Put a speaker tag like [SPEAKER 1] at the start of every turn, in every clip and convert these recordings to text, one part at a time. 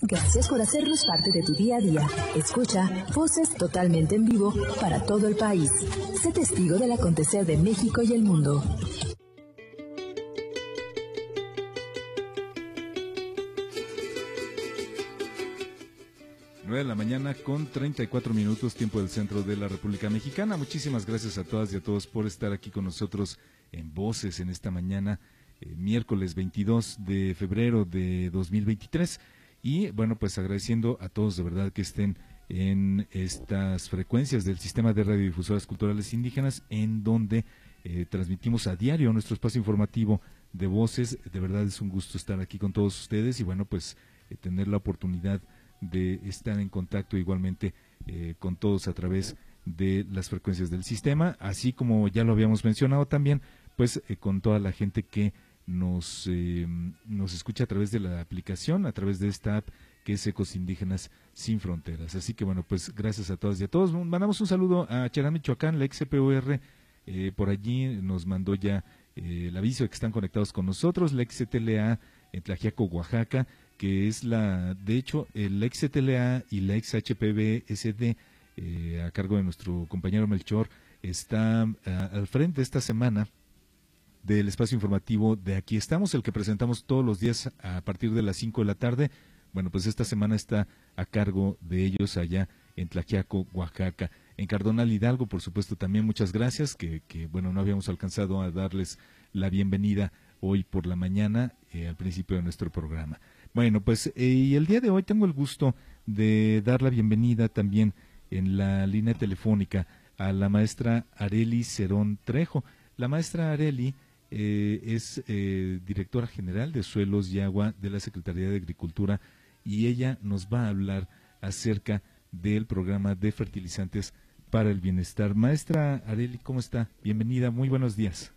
[SPEAKER 1] Gracias por hacernos parte de tu día a día. Escucha voces totalmente en vivo para todo el país. Sé testigo del acontecer de México y el mundo.
[SPEAKER 2] 9 de la mañana con 34 minutos tiempo del centro de la República Mexicana. Muchísimas gracias a todas y a todos por estar aquí con nosotros en Voces en esta mañana, eh, miércoles 22 de febrero de 2023. Y bueno, pues agradeciendo a todos de verdad que estén en estas frecuencias del sistema de radiodifusoras culturales indígenas, en donde eh, transmitimos a diario nuestro espacio informativo de voces. De verdad es un gusto estar aquí con todos ustedes y bueno, pues eh, tener la oportunidad de estar en contacto igualmente eh, con todos a través de las frecuencias del sistema, así como ya lo habíamos mencionado también, pues con toda la gente que nos, eh, nos escucha a través de la aplicación, a través de esta app que es Ecos Indígenas Sin Fronteras. Así que bueno, pues gracias a todas y a todos. Mandamos un saludo a Cherán Michoacán, la ex CPUR, eh, por allí nos mandó ya eh, el aviso de que están conectados con nosotros, la ex CTLA en Tlajiaco, Oaxaca, que es la, de hecho, el ex CTLA y la ex HPBSD, a cargo de nuestro compañero Melchor, está al frente esta semana del espacio informativo de aquí estamos, el que presentamos todos los días a partir de las 5 de la tarde. Bueno, pues esta semana está a cargo de ellos allá en Tlaquiaco, Oaxaca. En Cardonal Hidalgo, por supuesto, también muchas gracias, que, que bueno, no habíamos alcanzado a darles la bienvenida hoy por la mañana eh, al principio de nuestro programa. Bueno, pues eh, y el día de hoy tengo el gusto de dar la bienvenida también en la línea telefónica a la maestra Areli Cerón Trejo. La maestra Areli eh, es eh, directora general de Suelos y Agua de la Secretaría de Agricultura y ella nos va a hablar acerca del programa de fertilizantes para el bienestar. Maestra Areli, ¿cómo está? Bienvenida, muy buenos días.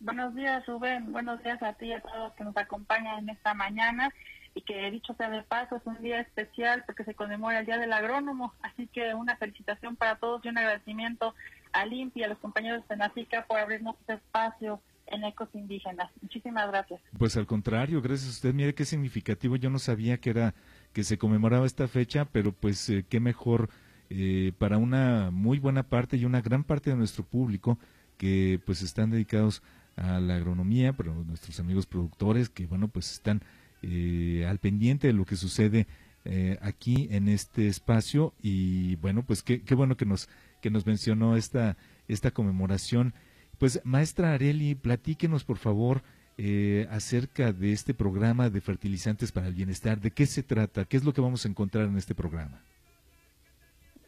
[SPEAKER 3] Buenos días, Rubén. Buenos días a ti y a todos los que nos acompañan en esta mañana. Y que dicho sea de paso, es un día especial porque se conmemora el Día del Agrónomo. Así que una felicitación para todos y un agradecimiento a Limpi y a los compañeros de Senacica por abrirnos este espacio en ecos indígenas. Muchísimas gracias.
[SPEAKER 2] Pues al contrario, gracias a usted. Mire qué significativo. Yo no sabía que era que se conmemoraba esta fecha, pero pues eh, qué mejor eh, para una muy buena parte y una gran parte de nuestro público que pues están dedicados a la agronomía, pero nuestros amigos productores que bueno pues están eh, al pendiente de lo que sucede aquí en este espacio y bueno pues qué, qué bueno que nos que nos mencionó esta, esta conmemoración. Pues, maestra Areli, platíquenos, por favor, eh, acerca de este programa de fertilizantes para el bienestar. ¿De qué se trata? ¿Qué es lo que vamos a encontrar en este programa?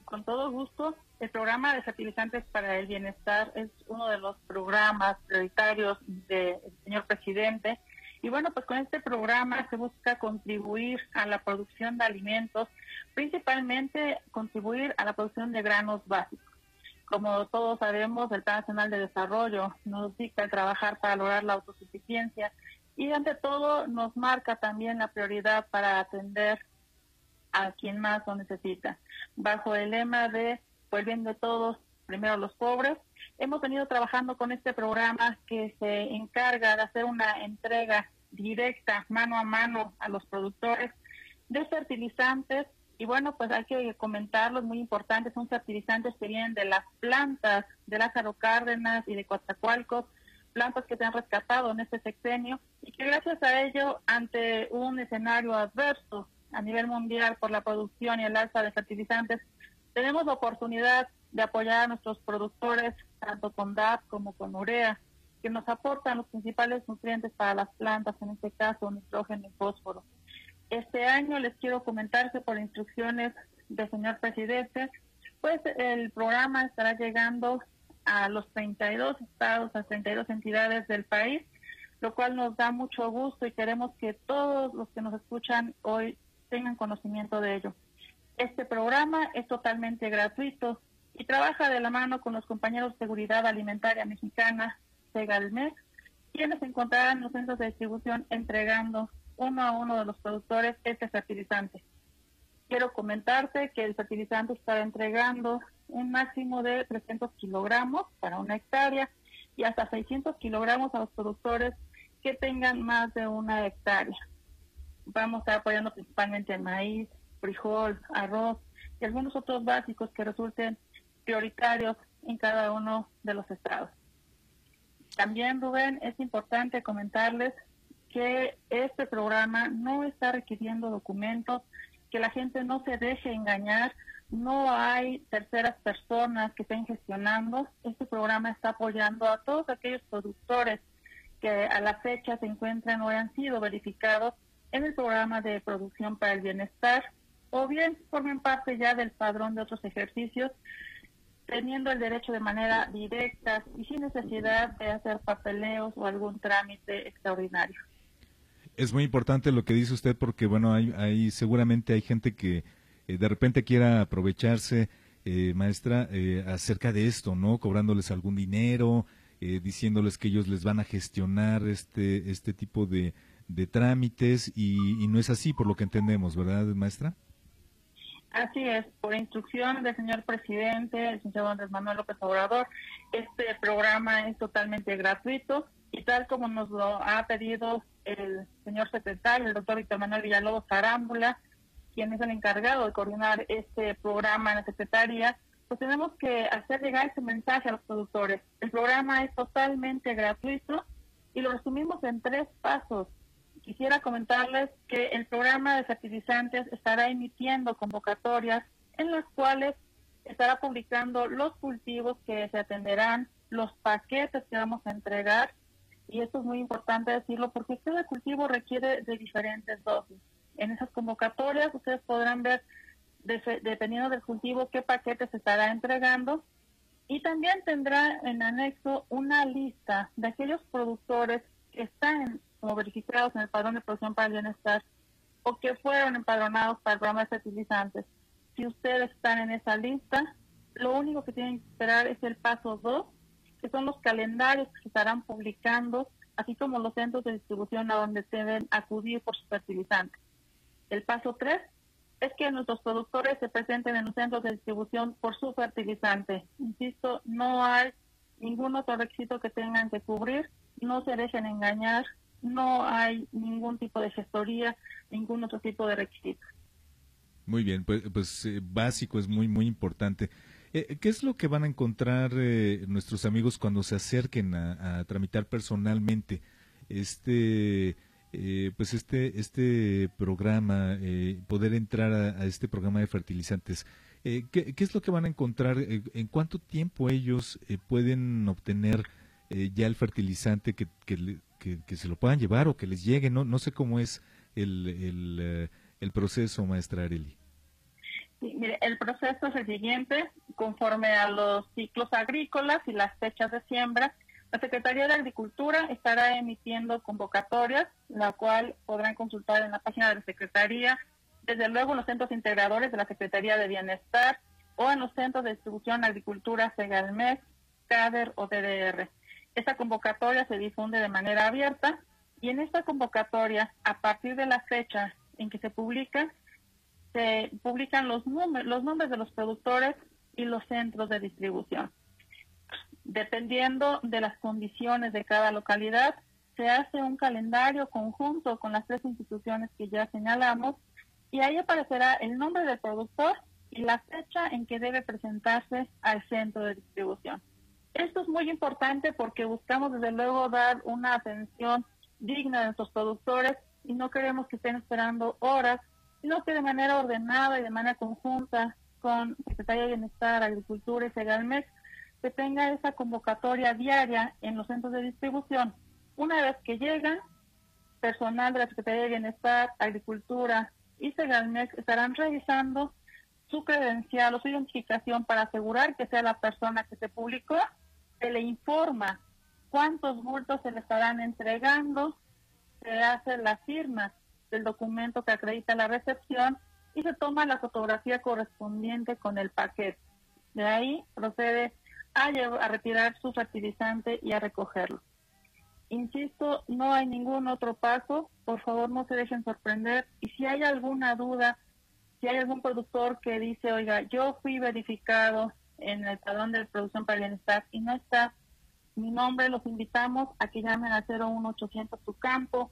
[SPEAKER 3] Con todo gusto. El programa de fertilizantes para el bienestar es uno de los programas prioritarios del señor presidente. Y bueno, pues con este programa se busca contribuir a la producción de alimentos, principalmente contribuir a la producción de granos básicos. Como todos sabemos, el Plan Nacional de Desarrollo nos dicta trabajar para lograr la autosuficiencia y ante todo nos marca también la prioridad para atender a quien más lo necesita. Bajo el lema de pues bien de todos, primero los pobres, hemos venido trabajando con este programa que se encarga de hacer una entrega directa, mano a mano, a los productores de fertilizantes. Y bueno, pues hay que comentarlos, muy importantes, son fertilizantes que vienen de las plantas de Lázaro Cárdenas y de Coatzacoalcos, plantas que se han rescatado en este sexenio y que gracias a ello, ante un escenario adverso a nivel mundial por la producción y el alza de fertilizantes, tenemos la oportunidad de apoyar a nuestros productores, tanto con DAP como con urea, que nos aportan los principales nutrientes para las plantas, en este caso nitrógeno y fósforo. Este año les quiero comentar que por instrucciones del señor presidente, pues el programa estará llegando a los 32 estados, a 32 entidades del país, lo cual nos da mucho gusto y queremos que todos los que nos escuchan hoy tengan conocimiento de ello. Este programa es totalmente gratuito y trabaja de la mano con los compañeros de Seguridad Alimentaria Mexicana, Segalmex, quienes encontrarán en los centros de distribución entregando uno a uno de los productores este fertilizante. Quiero comentarte que el fertilizante está entregando un máximo de 300 kilogramos para una hectárea y hasta 600 kilogramos a los productores que tengan más de una hectárea. vamos a estar apoyando principalmente el maíz, frijol, arroz y algunos otros básicos que resulten prioritarios en cada uno de los estados. También, Rubén, es importante comentarles que este programa no está requiriendo documentos, que la gente no se deje engañar, no hay terceras personas que estén gestionando. Este programa está apoyando a todos aquellos productores que a la fecha se encuentran o han sido verificados en el programa de producción para el bienestar o bien formen parte ya del padrón de otros ejercicios, teniendo el derecho de manera directa y sin necesidad de hacer papeleos o algún trámite extraordinario.
[SPEAKER 2] Es muy importante lo que dice usted porque, bueno, hay, seguramente hay gente que eh, de repente quiera aprovecharse, eh, maestra, eh, acerca de esto, ¿no? Cobrándoles algún dinero, diciéndoles que ellos les van a gestionar este, este tipo de, de trámites y no es así, por lo que entendemos, ¿verdad, maestra?
[SPEAKER 3] Así es, por instrucción del señor presidente, el señor Andrés Manuel López Obrador, este programa es totalmente gratuito y tal como nos lo ha pedido el señor secretario, el doctor Víctor Manuel Villalobos Arámbula, quien es el encargado de coordinar este programa en la Secretaría, pues tenemos que hacer llegar ese mensaje a los productores. El programa es totalmente gratuito y lo resumimos en tres pasos quisiera comentarles que el programa de fertilizantes estará emitiendo convocatorias en las cuales estará publicando los cultivos que se atenderán, los paquetes que vamos a entregar, y esto es muy importante decirlo porque cada cultivo requiere de diferentes dosis. En esas convocatorias ustedes podrán ver, dependiendo del cultivo, qué paquetes se estará entregando y también tendrá en anexo una lista de aquellos productores que están verificados en el padrón de producción para el bienestar o que fueron empadronados para el programa de fertilizantes. Si ustedes están en esa lista, lo único que tienen que esperar es el paso 2, que son los calendarios que se estarán publicando, así como los centros de distribución a donde deben acudir por sus fertilizantes. El paso 3 es que nuestros productores se presenten en los centros de distribución por su fertilizante. Insisto, no hay ningún otro requisito que tengan que cubrir, no se dejen engañar, no hay ningún tipo de gestoría, ningún otro tipo de requisito.
[SPEAKER 2] Muy bien, pues, pues eh, básico es muy, muy importante. Eh, ¿Qué es lo que van a encontrar eh, nuestros amigos cuando se acerquen a, tramitar personalmente este, pues este, este programa, poder entrar a, este programa de fertilizantes? ¿qué, ¿qué, es lo que van a encontrar? ¿En cuánto tiempo ellos pueden obtener ya el fertilizante que, que, que, se lo puedan llevar o que les llegue. No, no sé cómo es el, el, eh, el proceso, maestra Areli.
[SPEAKER 3] el proceso es el siguiente, conforme a los ciclos agrícolas y las fechas de siembra, la Secretaría de Agricultura estará emitiendo convocatorias, la cual podrán consultar en la página de la Secretaría, desde luego en los centros integradores de la Secretaría de Bienestar o en los centros de distribución agricultura Segalmex, CADER o DDR. Esta convocatoria se difunde de manera abierta y en esta convocatoria, a partir de la fecha en que se publica, se publican los, los nombres de los productores y los centros de distribución. Dependiendo de las condiciones de cada localidad, se hace un calendario conjunto con las tres instituciones que ya señalamos y ahí aparecerá el nombre del productor y la fecha en que debe presentarse al centro de distribución. Esto es muy importante porque buscamos desde luego dar una atención digna a nuestros productores y no queremos que estén esperando horas, sino que de manera ordenada y de manera conjunta con Secretaría de Bienestar, Agricultura y Segalmex se tenga esa convocatoria diaria en los centros de distribución. Una vez que llegan, personal de la Secretaría de Bienestar, Agricultura y Segalmex estarán revisando su credencial o su identificación para asegurar que sea la persona que se publicó se le informa cuántos bultos se le estarán entregando, se hace la firma del documento que acredita la recepción y se toma la fotografía correspondiente con el paquete. De ahí procede a, a retirar su fertilizante y a recogerlo. Insisto, no hay ningún otro paso. Por favor, no se dejen sorprender. Y si hay alguna duda, si hay algún productor que dice, oiga, yo fui verificado, en el padrón de producción para el bienestar y no está mi nombre, los invitamos a que llamen al 01800 su campo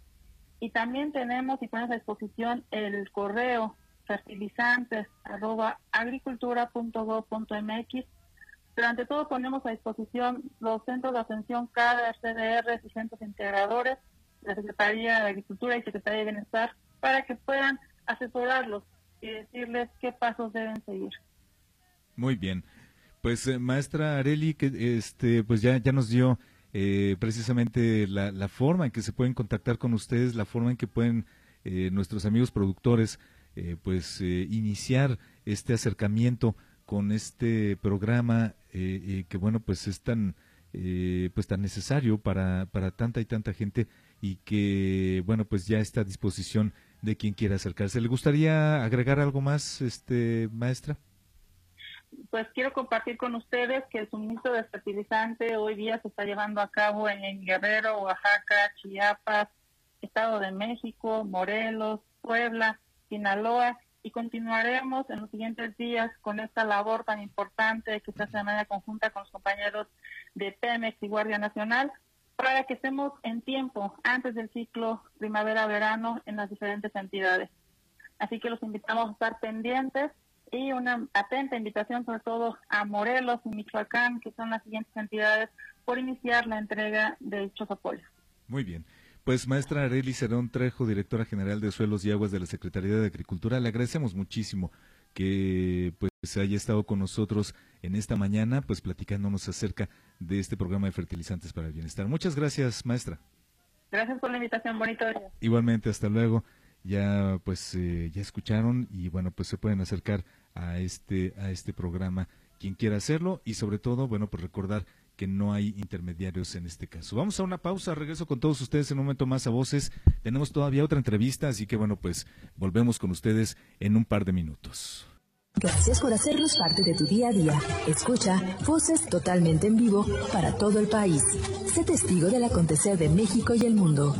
[SPEAKER 3] Y también tenemos y ponemos a disposición el correo fertilizantes arroba agricultura.gov.mx. Pero ante todo ponemos a disposición los centros de atención CADA, CDR y centros integradores, la Secretaría de Agricultura y Secretaría de Bienestar, para que puedan asesorarlos y decirles qué pasos deben seguir.
[SPEAKER 2] Muy bien. Pues eh, maestra Areli, que este, pues ya, ya nos dio eh, precisamente la, la, forma en que se pueden contactar con ustedes, la forma en que pueden eh, nuestros amigos productores eh, pues iniciar este acercamiento con este programa que bueno pues es tan pues tan necesario para, para tanta y tanta gente y que bueno pues ya está a disposición de quien quiera acercarse. ¿Le gustaría agregar algo más, este maestra?
[SPEAKER 3] Pues quiero compartir con ustedes que el suministro de fertilizante hoy día se está llevando a cabo en Guerrero, Oaxaca, Chiapas, Estado de México, Morelos, Puebla, Sinaloa y continuaremos en los siguientes días con esta labor tan importante que se hace de manera conjunta con los compañeros de Pemex y Guardia Nacional para que estemos en tiempo antes del ciclo primavera-verano en las diferentes entidades. Así que los invitamos a estar pendientes y una atenta invitación sobre todo a Morelos y Michoacán, que son las siguientes entidades, por iniciar la entrega de dichos apoyos.
[SPEAKER 2] Muy bien. Pues maestra Areli Cerón Trejo, directora general de Suelos y Aguas de la Secretaría de Agricultura, le agradecemos muchísimo que pues haya estado con nosotros en esta mañana, pues platicándonos acerca de este programa de fertilizantes para el bienestar. Muchas gracias, maestra.
[SPEAKER 3] Gracias por la invitación, bonito día.
[SPEAKER 2] Igualmente, hasta luego ya pues eh, ya escucharon y bueno pues se pueden acercar a este a este programa quien quiera hacerlo y sobre todo bueno pues recordar que no hay intermediarios en este caso. Vamos a una pausa, regreso con todos ustedes en un momento más a voces. Tenemos todavía otra entrevista, así que bueno, pues volvemos con ustedes en un par de minutos.
[SPEAKER 1] Gracias por hacernos parte de tu día a día. Escucha Voces totalmente en vivo para todo el país. Sé testigo del acontecer de México y el mundo.